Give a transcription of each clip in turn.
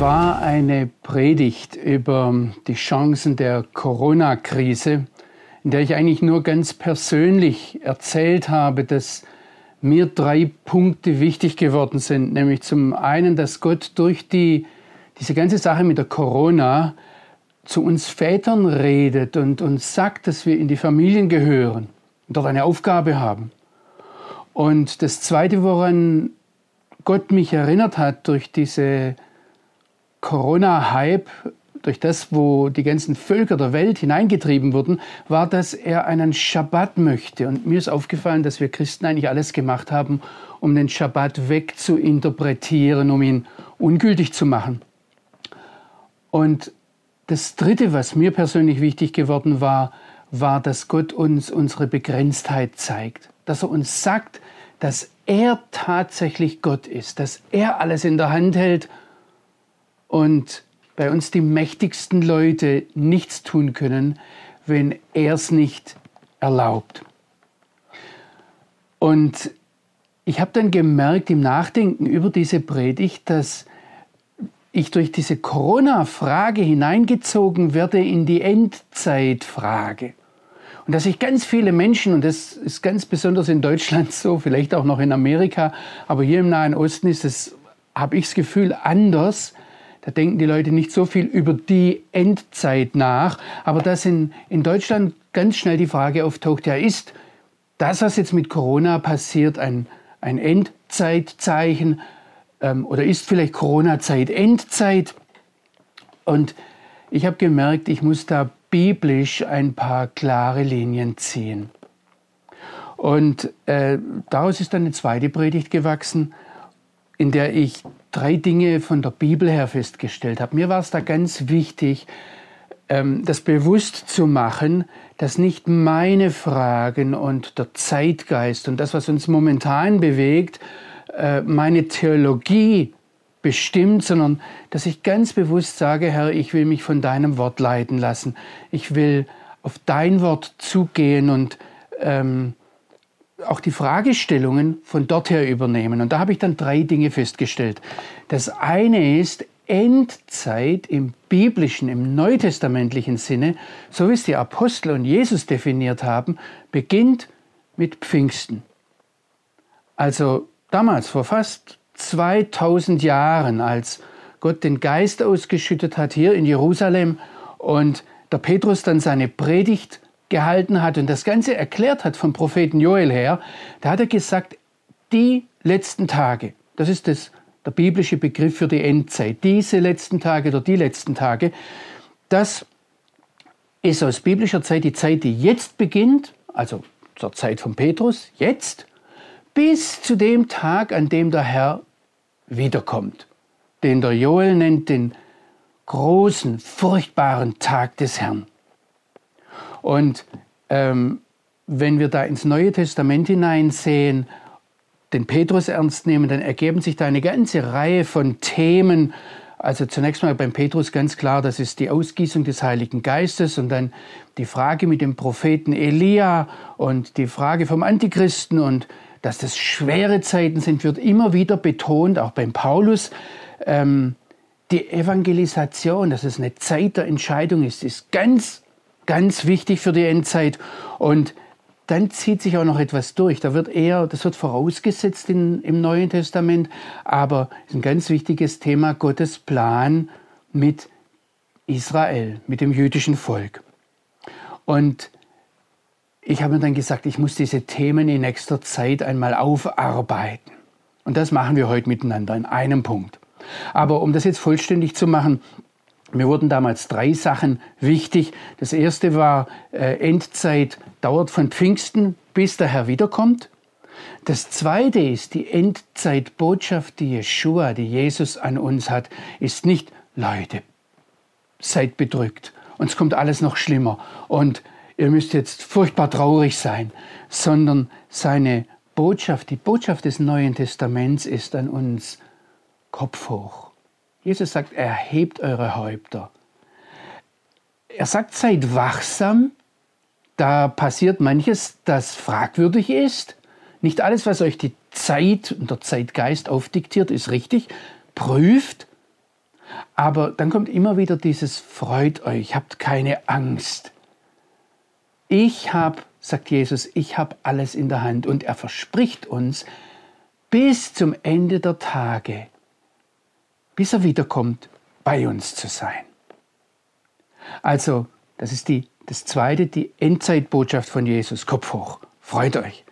war eine Predigt über die Chancen der Corona-Krise, in der ich eigentlich nur ganz persönlich erzählt habe, dass mir drei Punkte wichtig geworden sind. Nämlich zum einen, dass Gott durch die, diese ganze Sache mit der Corona zu uns Vätern redet und uns sagt, dass wir in die Familien gehören und dort eine Aufgabe haben. Und das Zweite, woran Gott mich erinnert hat durch diese Corona-Hype, durch das, wo die ganzen Völker der Welt hineingetrieben wurden, war, dass er einen Schabbat möchte. Und mir ist aufgefallen, dass wir Christen eigentlich alles gemacht haben, um den Schabbat wegzuinterpretieren, um ihn ungültig zu machen. Und das Dritte, was mir persönlich wichtig geworden war, war, dass Gott uns unsere Begrenztheit zeigt. Dass er uns sagt, dass er tatsächlich Gott ist, dass er alles in der Hand hält und bei uns die mächtigsten Leute nichts tun können, wenn er es nicht erlaubt. Und ich habe dann gemerkt im Nachdenken über diese Predigt, dass ich durch diese Corona-Frage hineingezogen werde in die Endzeitfrage. Und dass sich ganz viele Menschen, und das ist ganz besonders in Deutschland so, vielleicht auch noch in Amerika, aber hier im Nahen Osten ist es, habe ich das Gefühl, anders. Da denken die Leute nicht so viel über die Endzeit nach. Aber dass in, in Deutschland ganz schnell die Frage auftaucht, ja, ist das, was jetzt mit Corona passiert, ein, ein Endzeitzeichen? Ähm, oder ist vielleicht Corona-Zeit Endzeit? Und ich habe gemerkt, ich muss da biblisch ein paar klare Linien ziehen. Und äh, daraus ist dann eine zweite Predigt gewachsen, in der ich drei Dinge von der Bibel her festgestellt habe. Mir war es da ganz wichtig, ähm, das bewusst zu machen, dass nicht meine Fragen und der Zeitgeist und das, was uns momentan bewegt, äh, meine Theologie bestimmt, sondern dass ich ganz bewusst sage, Herr, ich will mich von deinem Wort leiten lassen. Ich will auf dein Wort zugehen und ähm, auch die Fragestellungen von dort her übernehmen. Und da habe ich dann drei Dinge festgestellt. Das eine ist Endzeit im biblischen, im neutestamentlichen Sinne, so wie es die Apostel und Jesus definiert haben, beginnt mit Pfingsten. Also damals, vor fast 2000 Jahren, als Gott den Geist ausgeschüttet hat hier in Jerusalem und der Petrus dann seine Predigt gehalten hat und das Ganze erklärt hat vom Propheten Joel her, da hat er gesagt, die letzten Tage, das ist das, der biblische Begriff für die Endzeit, diese letzten Tage oder die letzten Tage, das ist aus biblischer Zeit die Zeit, die jetzt beginnt, also zur Zeit von Petrus, jetzt, bis zu dem Tag, an dem der Herr wiederkommt, den der Joel nennt den großen, furchtbaren Tag des Herrn. Und ähm, wenn wir da ins Neue Testament hineinsehen, den Petrus ernst nehmen, dann ergeben sich da eine ganze Reihe von Themen. Also zunächst mal beim Petrus ganz klar, das ist die Ausgießung des Heiligen Geistes und dann die Frage mit dem Propheten Elia und die Frage vom Antichristen und dass das schwere Zeiten sind, wird immer wieder betont, auch beim Paulus. Ähm, die Evangelisation, dass es eine Zeit der Entscheidung ist, ist ganz ganz wichtig für die Endzeit. Und dann zieht sich auch noch etwas durch. Da wird eher, das wird vorausgesetzt in, im Neuen Testament, aber ist ein ganz wichtiges Thema Gottes Plan mit Israel, mit dem jüdischen Volk. Und ich habe mir dann gesagt, ich muss diese Themen in nächster Zeit einmal aufarbeiten. Und das machen wir heute miteinander in einem Punkt. Aber um das jetzt vollständig zu machen, mir wurden damals drei Sachen wichtig. Das erste war, äh, Endzeit dauert von Pfingsten, bis der Herr wiederkommt. Das zweite ist, die Endzeitbotschaft, die Jeshua, die Jesus an uns hat, ist nicht, Leute, seid bedrückt, uns kommt alles noch schlimmer und ihr müsst jetzt furchtbar traurig sein, sondern seine Botschaft, die Botschaft des Neuen Testaments ist an uns Kopf hoch Jesus sagt, erhebt eure Häupter. Er sagt, seid wachsam. Da passiert manches, das fragwürdig ist. Nicht alles, was euch die Zeit und der Zeitgeist aufdiktiert, ist richtig. Prüft. Aber dann kommt immer wieder dieses Freut euch, habt keine Angst. Ich habe, sagt Jesus, ich habe alles in der Hand und er verspricht uns bis zum Ende der Tage, bis er wiederkommt, bei uns zu sein. Also, das ist die, das zweite, die Endzeitbotschaft von Jesus. Kopf hoch, freut euch.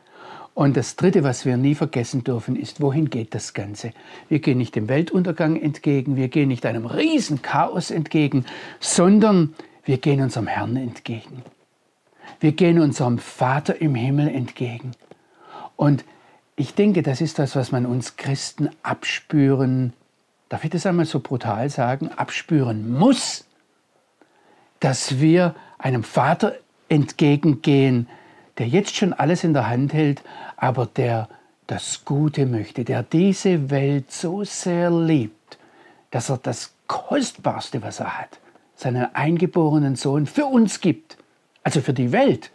Und das Dritte, was wir nie vergessen dürfen, ist, wohin geht das Ganze? Wir gehen nicht dem Weltuntergang entgegen, wir gehen nicht einem Riesenchaos entgegen, sondern wir gehen unserem Herrn entgegen. Wir gehen unserem Vater im Himmel entgegen. Und ich denke, das ist das, was man uns Christen abspüren, darf ich das einmal so brutal sagen, abspüren muss, dass wir einem Vater entgegengehen, der jetzt schon alles in der Hand hält, aber der das Gute möchte, der diese Welt so sehr liebt, dass er das Kostbarste, was er hat, seinen eingeborenen Sohn für uns gibt, also für die Welt.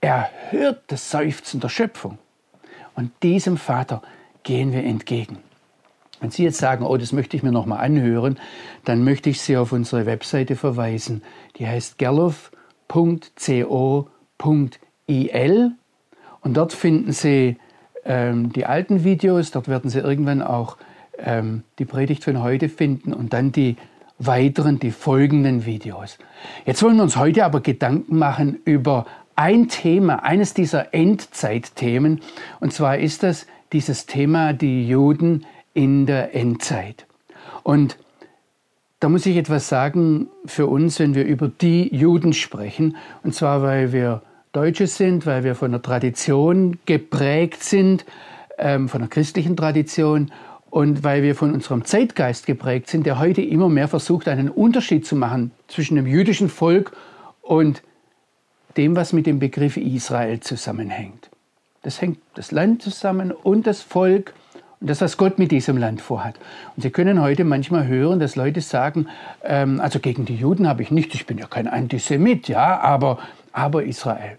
Er hört das Seufzen der Schöpfung. Und diesem Vater gehen wir entgegen. Wenn Sie jetzt sagen, oh, das möchte ich mir noch mal anhören, dann möchte ich Sie auf unsere Webseite verweisen. Die heißt gerloff.co.il und dort finden Sie ähm, die alten Videos, dort werden Sie irgendwann auch ähm, die Predigt von heute finden und dann die weiteren, die folgenden Videos. Jetzt wollen wir uns heute aber Gedanken machen über ein Thema, eines dieser Endzeitthemen, und zwar ist das dieses Thema die Juden in der Endzeit. Und da muss ich etwas sagen für uns, wenn wir über die Juden sprechen, und zwar weil wir Deutsche sind, weil wir von der Tradition geprägt sind, ähm, von der christlichen Tradition und weil wir von unserem Zeitgeist geprägt sind, der heute immer mehr versucht, einen Unterschied zu machen zwischen dem jüdischen Volk und dem, was mit dem Begriff Israel zusammenhängt. Das hängt das Land zusammen und das Volk und das, was Gott mit diesem Land vorhat. Und Sie können heute manchmal hören, dass Leute sagen, ähm, also gegen die Juden habe ich nichts, ich bin ja kein Antisemit, ja, aber, aber Israel.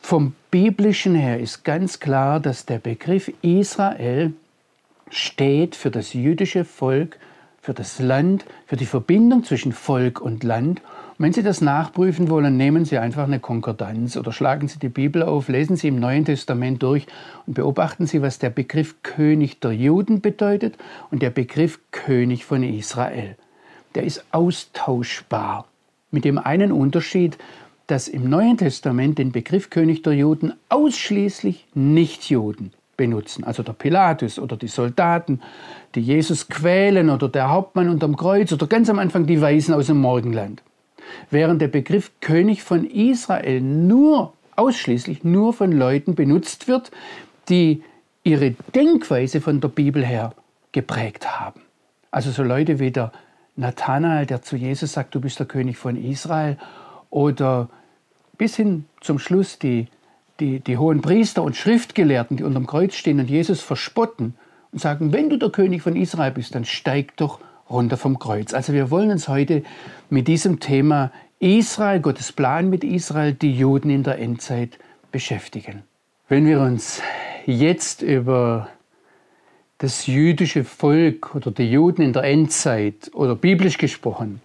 Vom biblischen her ist ganz klar, dass der Begriff Israel steht für das jüdische Volk, für das Land, für die Verbindung zwischen Volk und Land. Wenn Sie das nachprüfen wollen, nehmen Sie einfach eine Konkordanz oder schlagen Sie die Bibel auf, lesen Sie im Neuen Testament durch und beobachten Sie, was der Begriff König der Juden bedeutet und der Begriff König von Israel. Der ist austauschbar. Mit dem einen Unterschied, dass im Neuen Testament den Begriff König der Juden ausschließlich Nichtjuden benutzen, also der Pilatus oder die Soldaten, die Jesus quälen oder der Hauptmann unterm Kreuz oder ganz am Anfang die Weisen aus dem Morgenland. Während der Begriff König von Israel nur ausschließlich nur von Leuten benutzt wird, die ihre Denkweise von der Bibel her geprägt haben. Also so Leute wie der Nathanael, der zu Jesus sagt, du bist der König von Israel, oder bis hin zum Schluss die, die, die hohen Priester und Schriftgelehrten, die unterm Kreuz stehen und Jesus verspotten und sagen, wenn du der König von Israel bist, dann steig doch runter vom Kreuz. Also wir wollen uns heute mit diesem Thema Israel, Gottes Plan mit Israel, die Juden in der Endzeit beschäftigen. Wenn wir uns jetzt über das jüdische Volk oder die Juden in der Endzeit oder biblisch gesprochen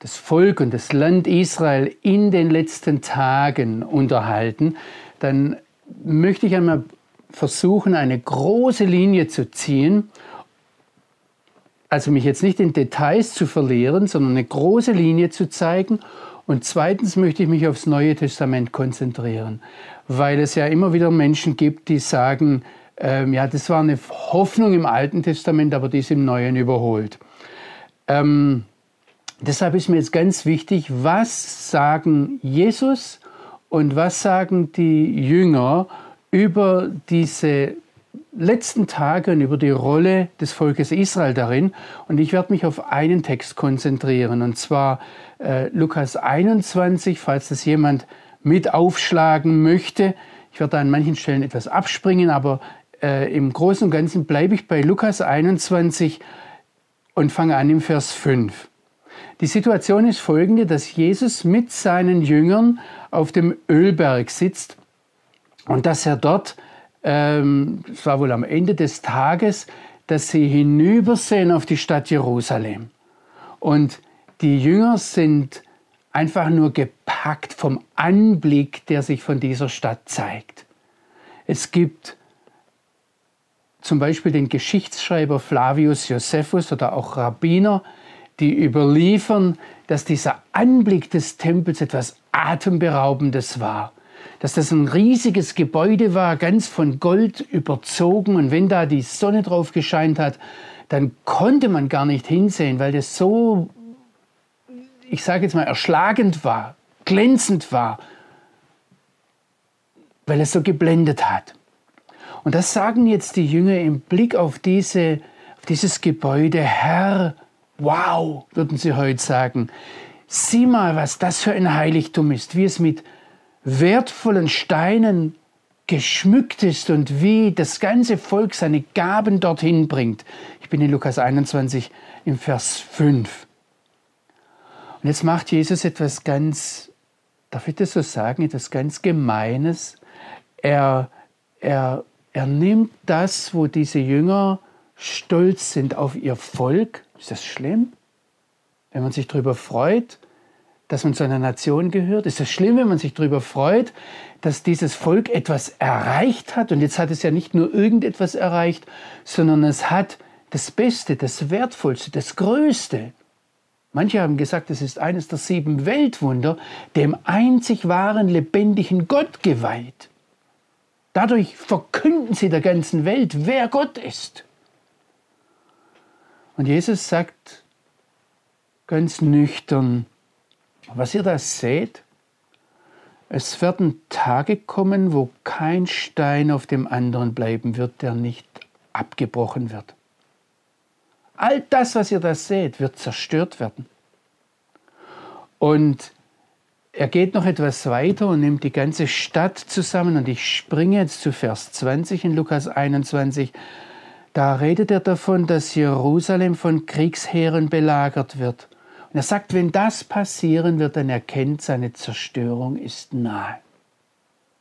das Volk und das Land Israel in den letzten Tagen unterhalten, dann möchte ich einmal versuchen, eine große Linie zu ziehen, also mich jetzt nicht in Details zu verlieren, sondern eine große Linie zu zeigen. Und zweitens möchte ich mich aufs Neue Testament konzentrieren, weil es ja immer wieder Menschen gibt, die sagen, ähm, ja, das war eine Hoffnung im Alten Testament, aber die ist im Neuen überholt. Ähm, Deshalb ist mir jetzt ganz wichtig, was sagen Jesus und was sagen die Jünger über diese letzten Tage und über die Rolle des Volkes Israel darin. Und ich werde mich auf einen Text konzentrieren, und zwar äh, Lukas 21, falls das jemand mit aufschlagen möchte. Ich werde an manchen Stellen etwas abspringen, aber äh, im Großen und Ganzen bleibe ich bei Lukas 21 und fange an im Vers 5. Die Situation ist folgende, dass Jesus mit seinen Jüngern auf dem Ölberg sitzt und dass er dort, ähm, war wohl am Ende des Tages, dass sie hinübersehen auf die Stadt Jerusalem. Und die Jünger sind einfach nur gepackt vom Anblick, der sich von dieser Stadt zeigt. Es gibt zum Beispiel den Geschichtsschreiber Flavius Josephus oder auch Rabbiner, die überliefern, dass dieser Anblick des Tempels etwas Atemberaubendes war. Dass das ein riesiges Gebäude war, ganz von Gold überzogen. Und wenn da die Sonne drauf gescheint hat, dann konnte man gar nicht hinsehen, weil das so, ich sage jetzt mal, erschlagend war, glänzend war, weil es so geblendet hat. Und das sagen jetzt die Jünger im Blick auf, diese, auf dieses Gebäude. Herr, wow, würden sie heute sagen. Sieh mal, was das für ein Heiligtum ist, wie es mit wertvollen Steinen geschmückt ist und wie das ganze Volk seine Gaben dorthin bringt. Ich bin in Lukas 21 im Vers 5. Und jetzt macht Jesus etwas ganz, darf ich das so sagen, etwas ganz Gemeines. Er, er er nimmt das, wo diese Jünger stolz sind auf ihr Volk. Ist das schlimm? Wenn man sich darüber freut, dass man zu einer Nation gehört? Ist das schlimm, wenn man sich darüber freut, dass dieses Volk etwas erreicht hat? Und jetzt hat es ja nicht nur irgendetwas erreicht, sondern es hat das Beste, das Wertvollste, das Größte. Manche haben gesagt, es ist eines der sieben Weltwunder, dem einzig wahren, lebendigen Gott geweiht. Dadurch verkünden sie der ganzen Welt, wer Gott ist. Und Jesus sagt ganz nüchtern, was ihr da seht, es werden Tage kommen, wo kein Stein auf dem anderen bleiben wird, der nicht abgebrochen wird. All das, was ihr da seht, wird zerstört werden. Und er geht noch etwas weiter und nimmt die ganze Stadt zusammen und ich springe jetzt zu Vers 20 in Lukas 21. Da redet er davon, dass Jerusalem von Kriegsheeren belagert wird. Und er sagt, wenn das passieren wird, dann erkennt seine Zerstörung ist nahe.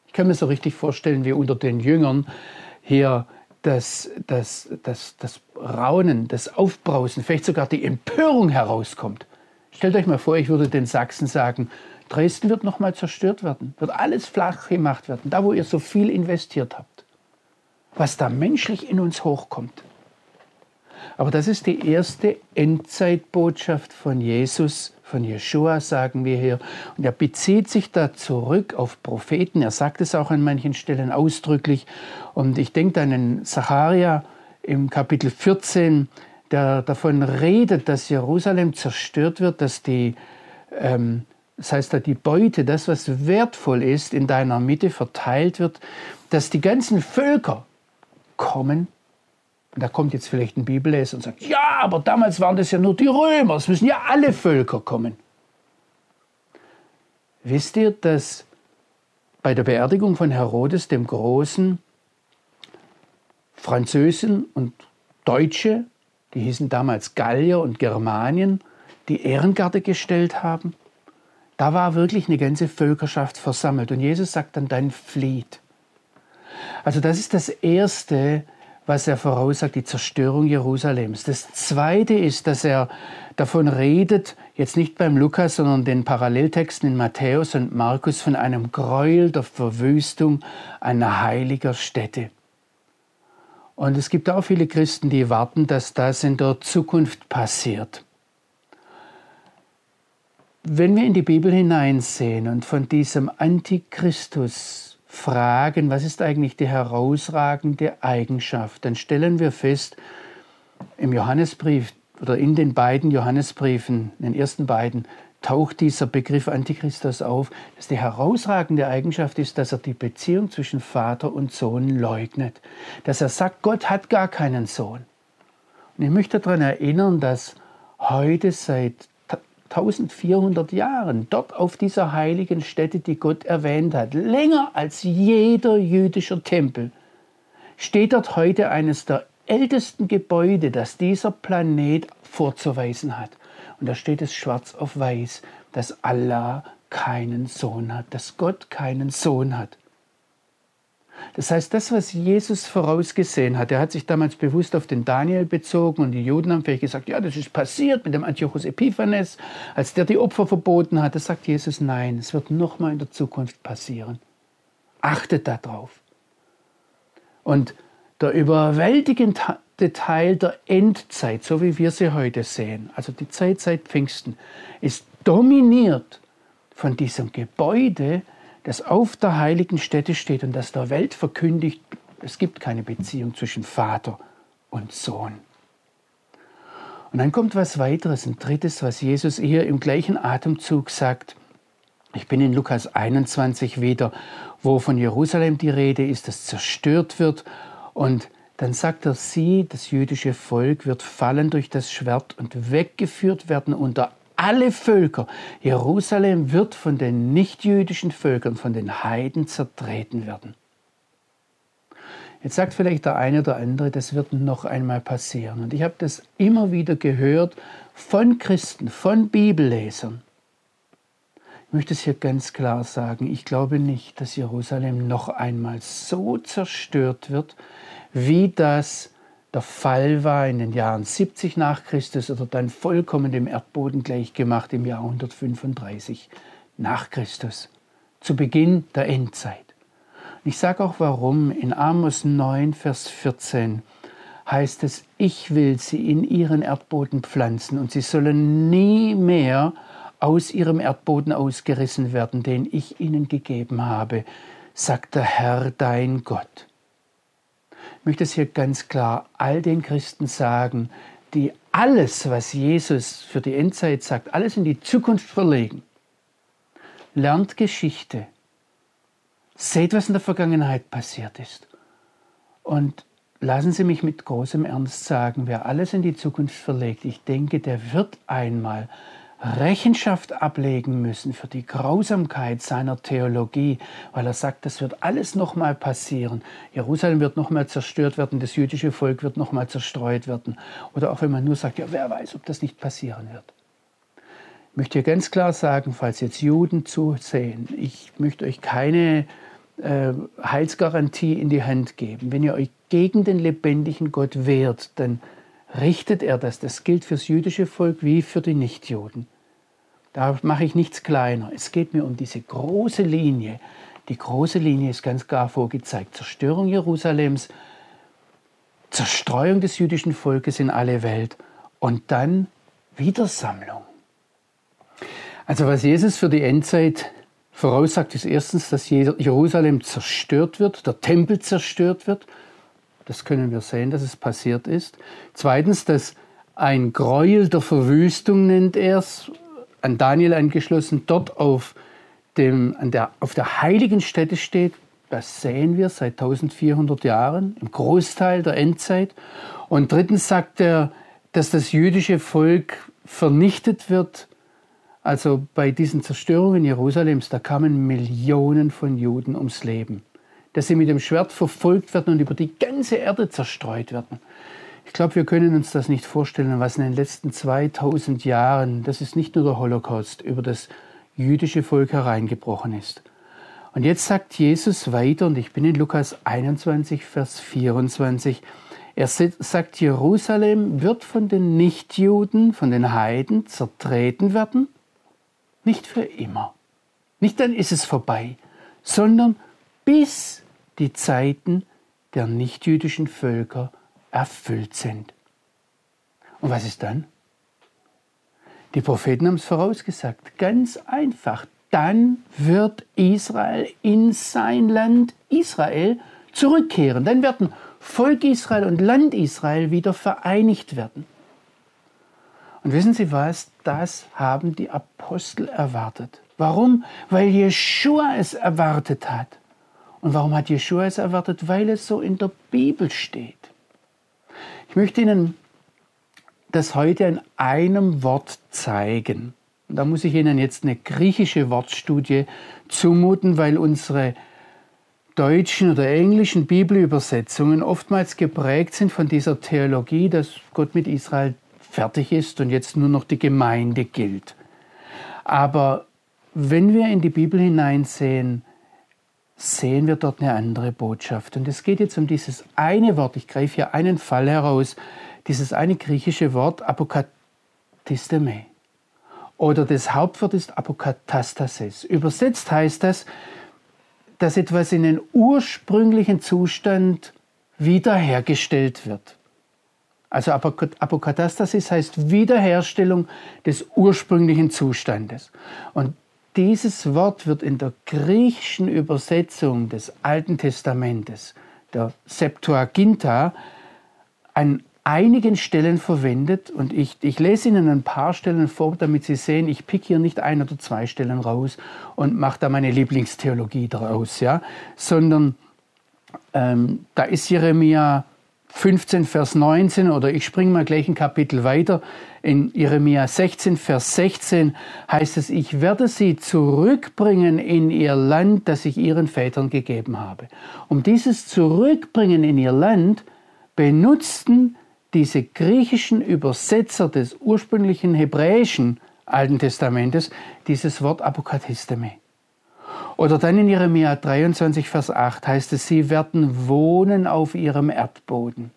Ich kann mir so richtig vorstellen, wie unter den Jüngern hier das, das, das, das Raunen, das Aufbrausen, vielleicht sogar die Empörung herauskommt. Stellt euch mal vor, ich würde den Sachsen sagen, Dresden wird nochmal zerstört werden, wird alles flach gemacht werden, da wo ihr so viel investiert habt. Was da menschlich in uns hochkommt. Aber das ist die erste Endzeitbotschaft von Jesus, von Jeshua, sagen wir hier. Und er bezieht sich da zurück auf Propheten. Er sagt es auch an manchen Stellen ausdrücklich. Und ich denke an den Zacharia im Kapitel 14, der davon redet, dass Jerusalem zerstört wird, dass die ähm, das heißt, die Beute, das, was wertvoll ist, in deiner Mitte verteilt wird, dass die ganzen Völker kommen. Und da kommt jetzt vielleicht ein Bibelleser und sagt, ja, aber damals waren das ja nur die Römer, es müssen ja alle Völker kommen. Wisst ihr, dass bei der Beerdigung von Herodes dem Großen Französen und Deutsche, die hießen damals Gallier und Germanien, die Ehrengarde gestellt haben? Da war wirklich eine ganze Völkerschaft versammelt. Und Jesus sagt dann, dann flieht. Also das ist das Erste, was er voraussagt, die Zerstörung Jerusalems. Das Zweite ist, dass er davon redet, jetzt nicht beim Lukas, sondern den Paralleltexten in Matthäus und Markus, von einem Gräuel der Verwüstung einer heiliger Stätte. Und es gibt auch viele Christen, die warten, dass das in der Zukunft passiert. Wenn wir in die Bibel hineinsehen und von diesem Antichristus fragen, was ist eigentlich die herausragende Eigenschaft, dann stellen wir fest, im Johannesbrief oder in den beiden Johannesbriefen, in den ersten beiden, taucht dieser Begriff Antichristus auf, dass die herausragende Eigenschaft ist, dass er die Beziehung zwischen Vater und Sohn leugnet. Dass er sagt, Gott hat gar keinen Sohn. Und ich möchte daran erinnern, dass heute seit 1400 Jahren dort auf dieser heiligen Stätte, die Gott erwähnt hat, länger als jeder jüdische Tempel, steht dort heute eines der ältesten Gebäude, das dieser Planet vorzuweisen hat. Und da steht es schwarz auf weiß, dass Allah keinen Sohn hat, dass Gott keinen Sohn hat. Das heißt, das, was Jesus vorausgesehen hat, er hat sich damals bewusst auf den Daniel bezogen und die Juden haben vielleicht gesagt, ja, das ist passiert mit dem Antiochus Epiphanes, als der die Opfer verboten hat. Da sagt Jesus, nein, es wird nochmal in der Zukunft passieren. Achtet darauf. Und der überwältigende Teil der Endzeit, so wie wir sie heute sehen, also die Zeit seit Pfingsten, ist dominiert von diesem Gebäude, das auf der heiligen Stätte steht und das der Welt verkündigt, es gibt keine Beziehung zwischen Vater und Sohn. Und dann kommt was weiteres, ein drittes, was Jesus hier im gleichen Atemzug sagt. Ich bin in Lukas 21 wieder, wo von Jerusalem die Rede ist, das zerstört wird. Und dann sagt er, sie, das jüdische Volk, wird fallen durch das Schwert und weggeführt werden unter alle Völker. Jerusalem wird von den nichtjüdischen Völkern, von den Heiden zertreten werden. Jetzt sagt vielleicht der eine oder andere, das wird noch einmal passieren. Und ich habe das immer wieder gehört von Christen, von Bibellesern. Ich möchte es hier ganz klar sagen, ich glaube nicht, dass Jerusalem noch einmal so zerstört wird, wie das der Fall war in den Jahren 70 nach Christus oder dann vollkommen dem Erdboden gleichgemacht im Jahr 135 nach Christus, zu Beginn der Endzeit. ich sage auch warum. In Amos 9, Vers 14 heißt es, ich will sie in ihren Erdboden pflanzen und sie sollen nie mehr aus ihrem Erdboden ausgerissen werden, den ich ihnen gegeben habe, sagt der Herr dein Gott möchte es hier ganz klar all den Christen sagen, die alles, was Jesus für die Endzeit sagt, alles in die Zukunft verlegen. Lernt Geschichte. Seht, was in der Vergangenheit passiert ist. Und lassen Sie mich mit großem Ernst sagen, wer alles in die Zukunft verlegt, ich denke, der wird einmal Rechenschaft ablegen müssen für die Grausamkeit seiner Theologie, weil er sagt, das wird alles nochmal passieren. Jerusalem wird nochmal zerstört werden, das jüdische Volk wird nochmal zerstreut werden. Oder auch wenn man nur sagt, ja, wer weiß, ob das nicht passieren wird. Ich möchte hier ganz klar sagen, falls jetzt Juden zusehen, ich möchte euch keine äh, Heilsgarantie in die Hand geben. Wenn ihr euch gegen den lebendigen Gott wehrt, dann richtet er das. Das gilt fürs jüdische Volk wie für die Nichtjuden. Da mache ich nichts kleiner. Es geht mir um diese große Linie. Die große Linie ist ganz klar vorgezeigt. Zerstörung Jerusalems, Zerstreuung des jüdischen Volkes in alle Welt und dann Wiedersammlung. Also was Jesus für die Endzeit voraussagt, ist erstens, dass Jerusalem zerstört wird, der Tempel zerstört wird das können wir sehen, dass es passiert ist. Zweitens, dass ein Gräuel der Verwüstung nennt er es, an Daniel angeschlossen, dort auf, dem, an der, auf der heiligen Stätte steht. Das sehen wir seit 1400 Jahren, im Großteil der Endzeit. Und drittens sagt er, dass das jüdische Volk vernichtet wird. Also bei diesen Zerstörungen Jerusalems, da kamen Millionen von Juden ums Leben dass sie mit dem Schwert verfolgt werden und über die ganze Erde zerstreut werden. Ich glaube, wir können uns das nicht vorstellen, was in den letzten 2000 Jahren, das ist nicht nur der Holocaust, über das jüdische Volk hereingebrochen ist. Und jetzt sagt Jesus weiter, und ich bin in Lukas 21, Vers 24, er sagt, Jerusalem wird von den Nichtjuden, von den Heiden zertreten werden, nicht für immer. Nicht dann ist es vorbei, sondern bis die Zeiten der nichtjüdischen Völker erfüllt sind. Und was ist dann? Die Propheten haben es vorausgesagt, ganz einfach. Dann wird Israel in sein Land Israel zurückkehren. Dann werden Volk Israel und Land Israel wieder vereinigt werden. Und wissen Sie was? Das haben die Apostel erwartet. Warum? Weil Jeshua es erwartet hat. Und warum hat Jeshua es erwartet? Weil es so in der Bibel steht. Ich möchte Ihnen das heute in einem Wort zeigen. Da muss ich Ihnen jetzt eine griechische Wortstudie zumuten, weil unsere deutschen oder englischen Bibelübersetzungen oftmals geprägt sind von dieser Theologie, dass Gott mit Israel fertig ist und jetzt nur noch die Gemeinde gilt. Aber wenn wir in die Bibel hineinsehen, sehen wir dort eine andere Botschaft. Und es geht jetzt um dieses eine Wort, ich greife hier einen Fall heraus, dieses eine griechische Wort Apokatisteme. Oder das Hauptwort ist Apokatastasis. Übersetzt heißt das, dass etwas in den ursprünglichen Zustand wiederhergestellt wird. Also Apokatastasis heißt Wiederherstellung des ursprünglichen Zustandes. Und dieses Wort wird in der griechischen Übersetzung des Alten Testamentes, der Septuaginta, an einigen Stellen verwendet. Und ich, ich lese Ihnen ein paar Stellen vor, damit Sie sehen, ich pick hier nicht ein oder zwei Stellen raus und mache da meine Lieblingstheologie daraus, ja? sondern ähm, da ist Jeremia 15, Vers 19 oder ich springe mal gleich ein Kapitel weiter. In Jeremia 16, Vers 16 heißt es, ich werde sie zurückbringen in ihr Land, das ich ihren Vätern gegeben habe. Um dieses Zurückbringen in ihr Land benutzten diese griechischen Übersetzer des ursprünglichen hebräischen Alten Testamentes dieses Wort Apokatisteme. Oder dann in Jeremia 23, Vers 8 heißt es, sie werden wohnen auf ihrem Erdboden.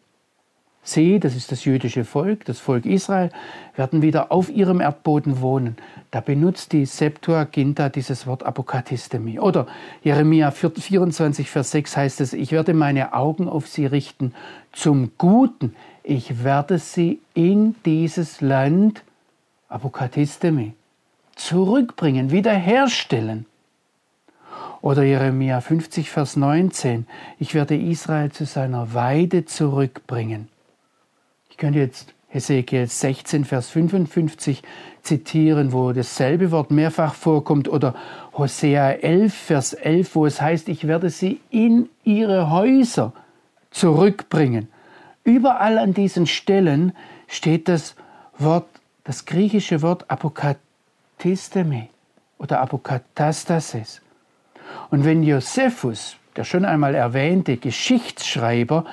Sie, das ist das jüdische Volk, das Volk Israel, werden wieder auf ihrem Erdboden wohnen. Da benutzt die Septuaginta dieses Wort Apokatistemi. Oder Jeremia 24, Vers 6 heißt es, ich werde meine Augen auf sie richten zum Guten. Ich werde sie in dieses Land, Apokatistemi, zurückbringen, wiederherstellen. Oder Jeremia 50, Vers 19, ich werde Israel zu seiner Weide zurückbringen. Ich könnte jetzt Hesekiel 16, Vers 55 zitieren, wo dasselbe Wort mehrfach vorkommt, oder Hosea 11, Vers 11, wo es heißt, ich werde sie in ihre Häuser zurückbringen. Überall an diesen Stellen steht das Wort, das griechische Wort Apokatisteme oder Apokatastasis. Und wenn Josephus, der schon einmal erwähnte Geschichtsschreiber,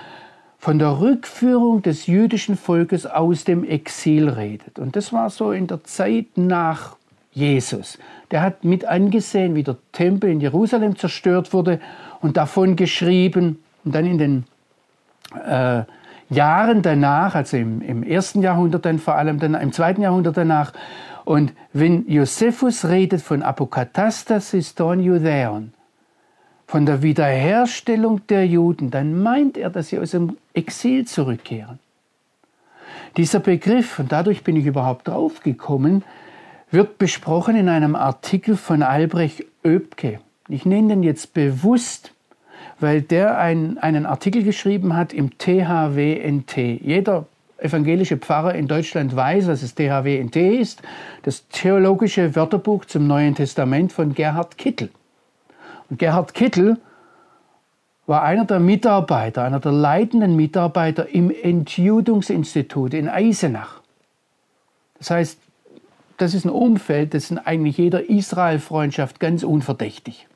von der Rückführung des jüdischen Volkes aus dem Exil redet, und das war so in der Zeit nach Jesus, der hat mit angesehen, wie der Tempel in Jerusalem zerstört wurde und davon geschrieben, und dann in den äh, Jahren danach, also im, im ersten Jahrhundert dann vor allem, dann im zweiten Jahrhundert danach, und wenn Josephus redet von Apokatastasis ton Judäon, von der Wiederherstellung der Juden, dann meint er, dass sie aus dem Exil zurückkehren. Dieser Begriff, und dadurch bin ich überhaupt draufgekommen, wird besprochen in einem Artikel von Albrecht Oebke. Ich nenne den jetzt bewusst, weil der ein, einen Artikel geschrieben hat im THWNT. Jeder evangelische Pfarrer in Deutschland weiß, was das THWNT ist, das Theologische Wörterbuch zum Neuen Testament von Gerhard Kittel. Und Gerhard Kittel war einer der Mitarbeiter, einer der leitenden Mitarbeiter im Entjudungsinstitut in Eisenach. Das heißt, das ist ein Umfeld, das eigentlich jeder Israel-Freundschaft ganz unverdächtig.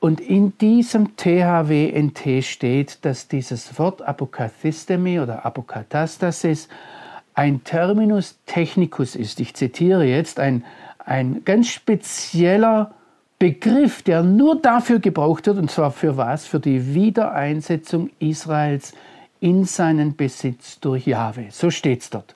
Und in diesem THWNT steht, dass dieses Wort Apokathistemi oder Apokatastasis ein Terminus technicus ist. Ich zitiere jetzt ein, ein ganz spezieller Begriff, der nur dafür gebraucht wird, und zwar für was? Für die Wiedereinsetzung Israels in seinen Besitz durch Jahwe. So steht es dort.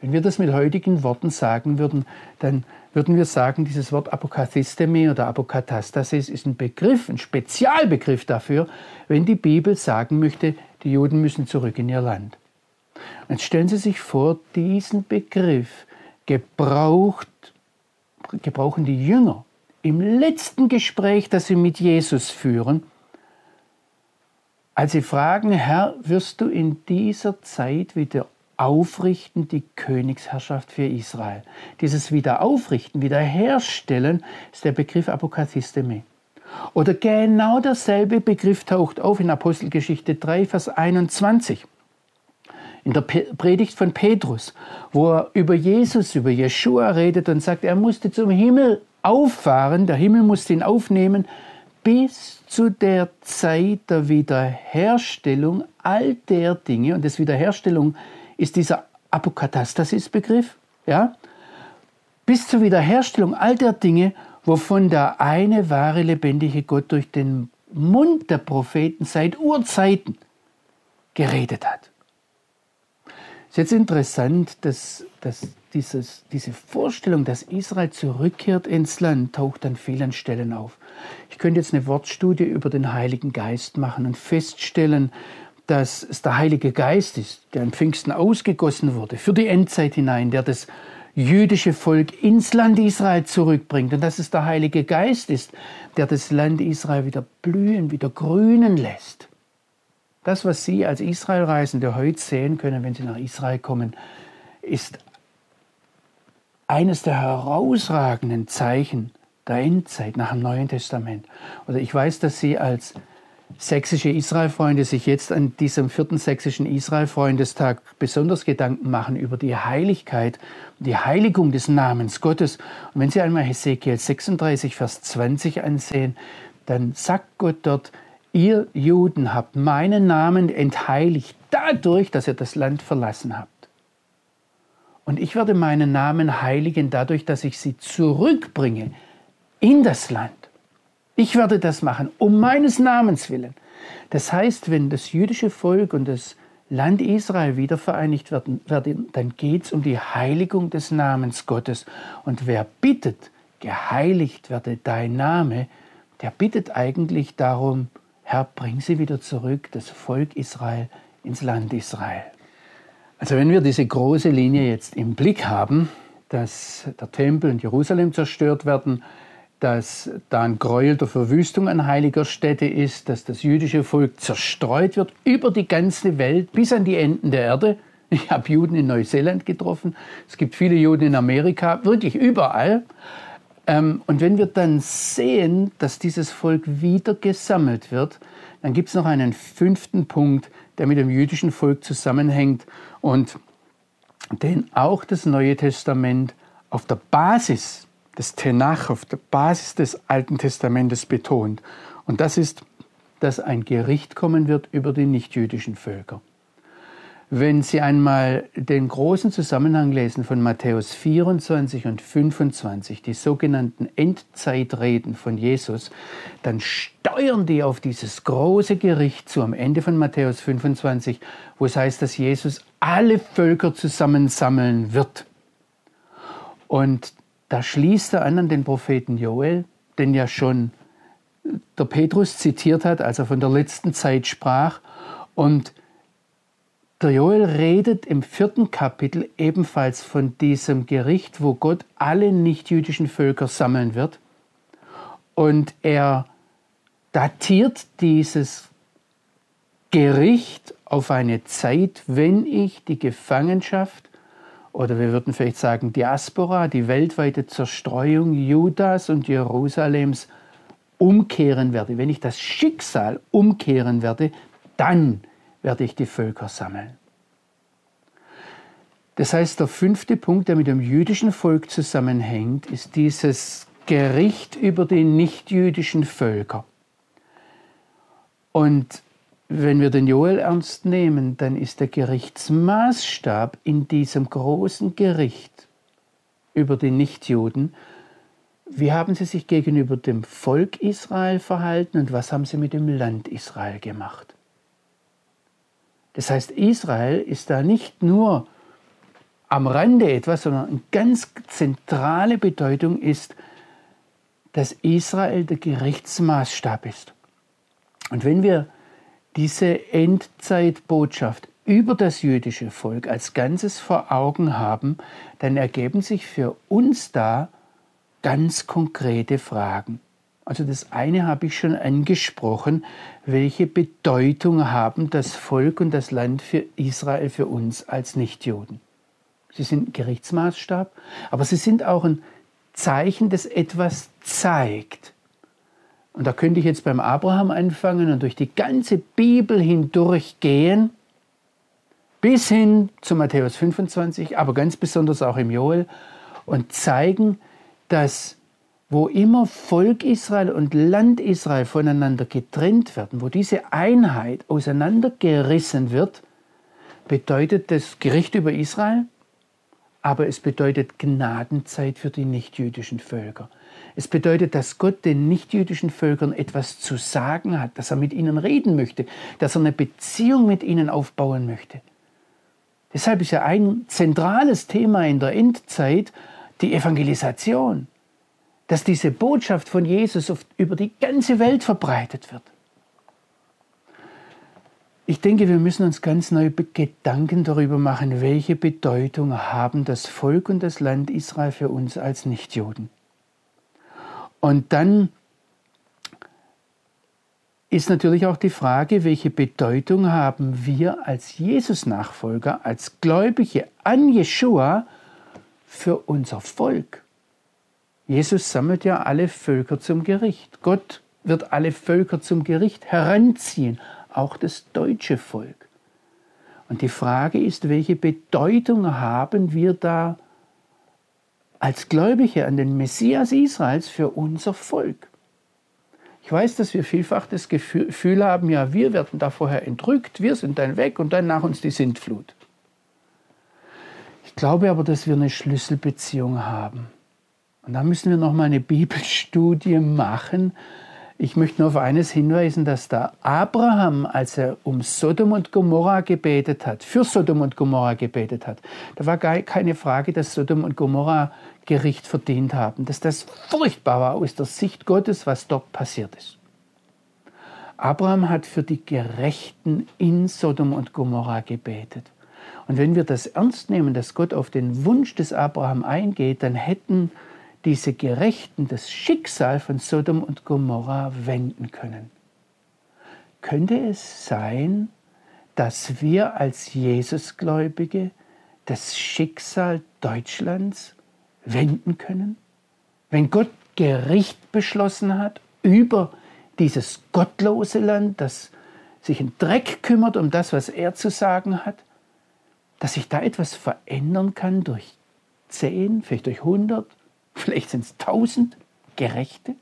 Wenn wir das mit heutigen Worten sagen würden, dann würden wir sagen, dieses Wort Apokathisteme oder Apokatastasis ist ein Begriff, ein Spezialbegriff dafür, wenn die Bibel sagen möchte, die Juden müssen zurück in ihr Land. Jetzt stellen Sie sich vor, diesen Begriff gebraucht, gebrauchen die Jünger im letzten Gespräch, das sie mit Jesus führen, als sie fragen, Herr, wirst du in dieser Zeit wieder aufrichten die Königsherrschaft für Israel. Dieses Wiederaufrichten, Wiederherstellen ist der Begriff Apokathisteme. Oder genau derselbe Begriff taucht auf in Apostelgeschichte 3, Vers 21. In der Predigt von Petrus, wo er über Jesus, über Jeshua redet und sagt, er musste zum Himmel auffahren, der Himmel musste ihn aufnehmen, bis zu der Zeit der Wiederherstellung all der Dinge. Und das Wiederherstellung ist dieser Apokatastasis-Begriff, ja, bis zur Wiederherstellung all der Dinge, wovon der eine wahre lebendige Gott durch den Mund der Propheten seit Urzeiten geredet hat. Es ist jetzt interessant, dass, dass dieses, diese Vorstellung, dass Israel zurückkehrt ins Land, taucht an vielen Stellen auf. Ich könnte jetzt eine Wortstudie über den Heiligen Geist machen und feststellen, dass es der Heilige Geist ist, der am Pfingsten ausgegossen wurde, für die Endzeit hinein, der das jüdische Volk ins Land Israel zurückbringt und dass es der Heilige Geist ist, der das Land Israel wieder blühen, wieder grünen lässt. Das, was Sie als Israelreisende heute sehen können, wenn Sie nach Israel kommen, ist eines der herausragenden Zeichen der Endzeit nach dem Neuen Testament. Oder ich weiß, dass Sie als sächsische Israelfreunde sich jetzt an diesem vierten sächsischen Israelfreundestag besonders Gedanken machen über die Heiligkeit, die Heiligung des Namens Gottes. Und wenn Sie einmal Hesekiel 36, Vers 20 ansehen, dann sagt Gott dort, ihr Juden habt meinen Namen entheiligt dadurch, dass ihr das Land verlassen habt. Und ich werde meinen Namen heiligen dadurch, dass ich sie zurückbringe in das Land. Ich werde das machen, um meines Namens willen. Das heißt, wenn das jüdische Volk und das Land Israel wieder vereinigt werden, dann geht es um die Heiligung des Namens Gottes. Und wer bittet, geheiligt werde dein Name, der bittet eigentlich darum, Herr, bring sie wieder zurück, das Volk Israel, ins Land Israel. Also wenn wir diese große Linie jetzt im Blick haben, dass der Tempel in Jerusalem zerstört werden, dass da ein Gräuel der Verwüstung an heiliger Stätte ist, dass das jüdische Volk zerstreut wird über die ganze Welt bis an die Enden der Erde. Ich habe Juden in Neuseeland getroffen, es gibt viele Juden in Amerika, wirklich überall. Ähm, und wenn wir dann sehen, dass dieses Volk wieder gesammelt wird, dann gibt es noch einen fünften Punkt, der mit dem jüdischen Volk zusammenhängt und den auch das Neue Testament auf der Basis des Tenach auf der Basis des Alten Testamentes betont. Und das ist, dass ein Gericht kommen wird über die nichtjüdischen Völker. Wenn Sie einmal den großen Zusammenhang lesen von Matthäus 24 und 25, die sogenannten Endzeitreden von Jesus, dann steuern die auf dieses große Gericht zu am Ende von Matthäus 25, wo es heißt, dass Jesus alle Völker zusammensammeln wird. Und da schließt er an an den Propheten Joel, den ja schon der Petrus zitiert hat, als er von der letzten Zeit sprach. Und der Joel redet im vierten Kapitel ebenfalls von diesem Gericht, wo Gott alle nichtjüdischen Völker sammeln wird. Und er datiert dieses Gericht auf eine Zeit, wenn ich die Gefangenschaft oder wir würden vielleicht sagen Diaspora, die weltweite Zerstreuung Judas und Jerusalems umkehren werde, wenn ich das Schicksal umkehren werde, dann werde ich die Völker sammeln. Das heißt, der fünfte Punkt, der mit dem jüdischen Volk zusammenhängt, ist dieses Gericht über die nichtjüdischen Völker. Und wenn wir den Joel ernst nehmen, dann ist der Gerichtsmaßstab in diesem großen Gericht über die Nichtjuden, wie haben sie sich gegenüber dem Volk Israel verhalten und was haben sie mit dem Land Israel gemacht? Das heißt, Israel ist da nicht nur am Rande etwas, sondern eine ganz zentrale Bedeutung ist, dass Israel der Gerichtsmaßstab ist. Und wenn wir diese Endzeitbotschaft über das jüdische Volk als Ganzes vor Augen haben, dann ergeben sich für uns da ganz konkrete Fragen. Also das eine habe ich schon angesprochen, welche Bedeutung haben das Volk und das Land für Israel für uns als Nichtjuden. Sie sind Gerichtsmaßstab, aber sie sind auch ein Zeichen, das etwas zeigt. Und da könnte ich jetzt beim Abraham anfangen und durch die ganze Bibel hindurch gehen, bis hin zu Matthäus 25, aber ganz besonders auch im Joel, und zeigen, dass wo immer Volk Israel und Land Israel voneinander getrennt werden, wo diese Einheit auseinandergerissen wird, bedeutet das Gericht über Israel, aber es bedeutet Gnadenzeit für die nichtjüdischen Völker. Es bedeutet, dass Gott den nichtjüdischen Völkern etwas zu sagen hat, dass er mit ihnen reden möchte, dass er eine Beziehung mit ihnen aufbauen möchte. Deshalb ist ja ein zentrales Thema in der Endzeit die Evangelisation, dass diese Botschaft von Jesus über die ganze Welt verbreitet wird. Ich denke, wir müssen uns ganz neu Gedanken darüber machen, welche Bedeutung haben das Volk und das Land Israel für uns als Nichtjuden. Und dann ist natürlich auch die Frage, welche Bedeutung haben wir als Jesus-Nachfolger, als Gläubige an Jeshua für unser Volk? Jesus sammelt ja alle Völker zum Gericht. Gott wird alle Völker zum Gericht heranziehen, auch das deutsche Volk. Und die Frage ist, welche Bedeutung haben wir da als Gläubige an den Messias Israels für unser Volk? Ich weiß, dass wir vielfach das Gefühl haben, ja, wir werden da vorher entrückt, wir sind dann weg und dann nach uns die Sintflut. Ich glaube aber, dass wir eine Schlüsselbeziehung haben. Und da müssen wir noch mal eine Bibelstudie machen, ich möchte nur auf eines hinweisen, dass da Abraham, als er um Sodom und Gomorra gebetet hat, für Sodom und Gomorra gebetet hat, da war gar keine Frage, dass Sodom und Gomorra Gericht verdient haben, dass das furchtbar war aus der Sicht Gottes, was dort passiert ist. Abraham hat für die Gerechten in Sodom und Gomorra gebetet. Und wenn wir das ernst nehmen, dass Gott auf den Wunsch des Abraham eingeht, dann hätten diese Gerechten das Schicksal von Sodom und Gomorra wenden können. Könnte es sein, dass wir als Jesusgläubige das Schicksal Deutschlands wenden können? Wenn Gott Gericht beschlossen hat über dieses gottlose Land, das sich in Dreck kümmert um das, was er zu sagen hat, dass sich da etwas verändern kann durch zehn, vielleicht durch hundert, Vielleicht sind es tausend Gerechte.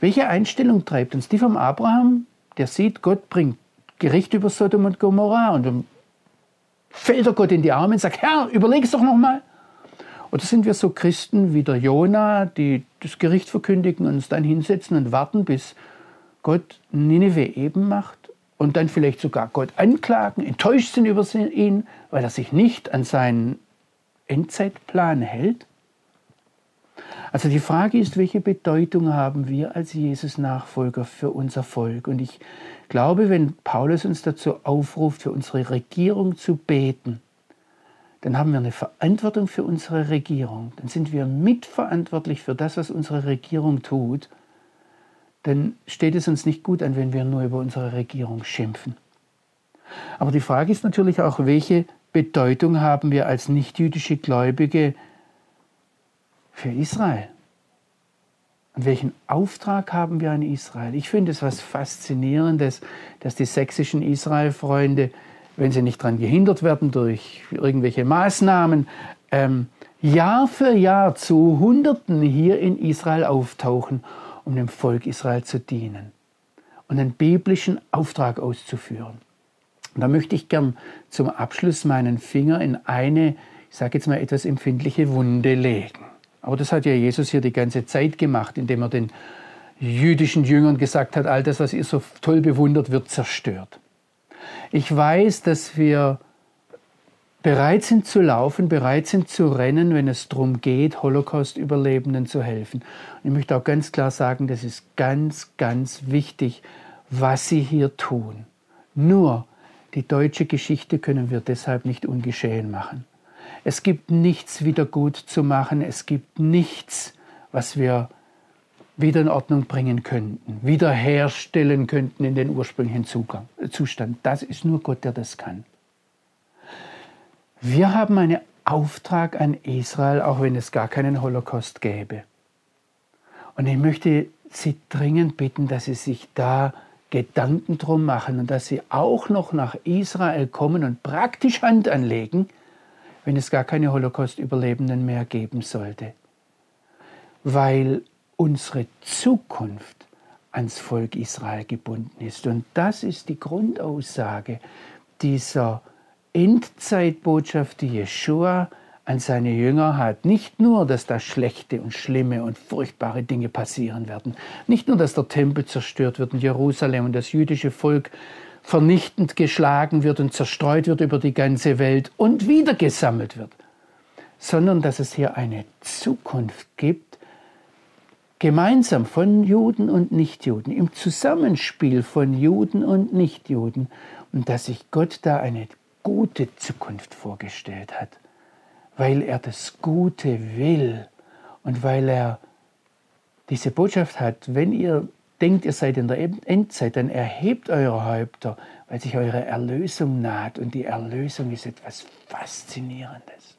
Welche Einstellung treibt uns die vom Abraham? Der sieht, Gott bringt Gericht über Sodom und Gomorra und dann fällt er Gott in die Arme und sagt, Herr, überleg es doch nochmal. Oder sind wir so Christen wie der Jona, die das Gericht verkündigen und uns dann hinsetzen und warten, bis Gott Nineveh eben macht und dann vielleicht sogar Gott anklagen, enttäuscht sind über ihn, weil er sich nicht an seinen Endzeitplan hält? Also die Frage ist, welche Bedeutung haben wir als Jesus-Nachfolger für unser Volk? Und ich glaube, wenn Paulus uns dazu aufruft, für unsere Regierung zu beten, dann haben wir eine Verantwortung für unsere Regierung. Dann sind wir mitverantwortlich für das, was unsere Regierung tut. Dann steht es uns nicht gut an, wenn wir nur über unsere Regierung schimpfen. Aber die Frage ist natürlich auch, welche Bedeutung haben wir als nichtjüdische Gläubige für Israel. Und welchen Auftrag haben wir an Israel? Ich finde es was Faszinierendes, dass die sächsischen Israel-Freunde, wenn sie nicht daran gehindert werden durch irgendwelche Maßnahmen, ähm, Jahr für Jahr zu Hunderten hier in Israel auftauchen, um dem Volk Israel zu dienen und einen biblischen Auftrag auszuführen. Und da möchte ich gern zum Abschluss meinen Finger in eine, ich sage jetzt mal, etwas empfindliche Wunde legen. Aber das hat ja Jesus hier die ganze Zeit gemacht, indem er den jüdischen Jüngern gesagt hat, all das, was ihr so toll bewundert, wird zerstört. Ich weiß, dass wir bereit sind zu laufen, bereit sind zu rennen, wenn es darum geht, Holocaust-Überlebenden zu helfen. Und ich möchte auch ganz klar sagen, das ist ganz, ganz wichtig, was sie hier tun. Nur die deutsche Geschichte können wir deshalb nicht ungeschehen machen. Es gibt nichts wieder gut zu machen. Es gibt nichts, was wir wieder in Ordnung bringen könnten, wiederherstellen könnten in den ursprünglichen Zugang, Zustand. Das ist nur Gott, der das kann. Wir haben einen Auftrag an Israel, auch wenn es gar keinen Holocaust gäbe. Und ich möchte Sie dringend bitten, dass Sie sich da Gedanken drum machen und dass Sie auch noch nach Israel kommen und praktisch Hand anlegen, wenn es gar keine Holocaust-Überlebenden mehr geben sollte. Weil unsere Zukunft ans Volk Israel gebunden ist. Und das ist die Grundaussage dieser Endzeitbotschaft, die Jeshua an seine Jünger hat. Nicht nur, dass da schlechte und schlimme und furchtbare Dinge passieren werden. Nicht nur, dass der Tempel zerstört wird in Jerusalem und das jüdische Volk vernichtend geschlagen wird und zerstreut wird über die ganze Welt und wieder gesammelt wird, sondern dass es hier eine Zukunft gibt, gemeinsam von Juden und Nichtjuden, im Zusammenspiel von Juden und Nichtjuden und dass sich Gott da eine gute Zukunft vorgestellt hat weil er das Gute will und weil er diese Botschaft hat, wenn ihr denkt, ihr seid in der Endzeit, dann erhebt eure Häupter, weil sich eure Erlösung naht. Und die Erlösung ist etwas Faszinierendes.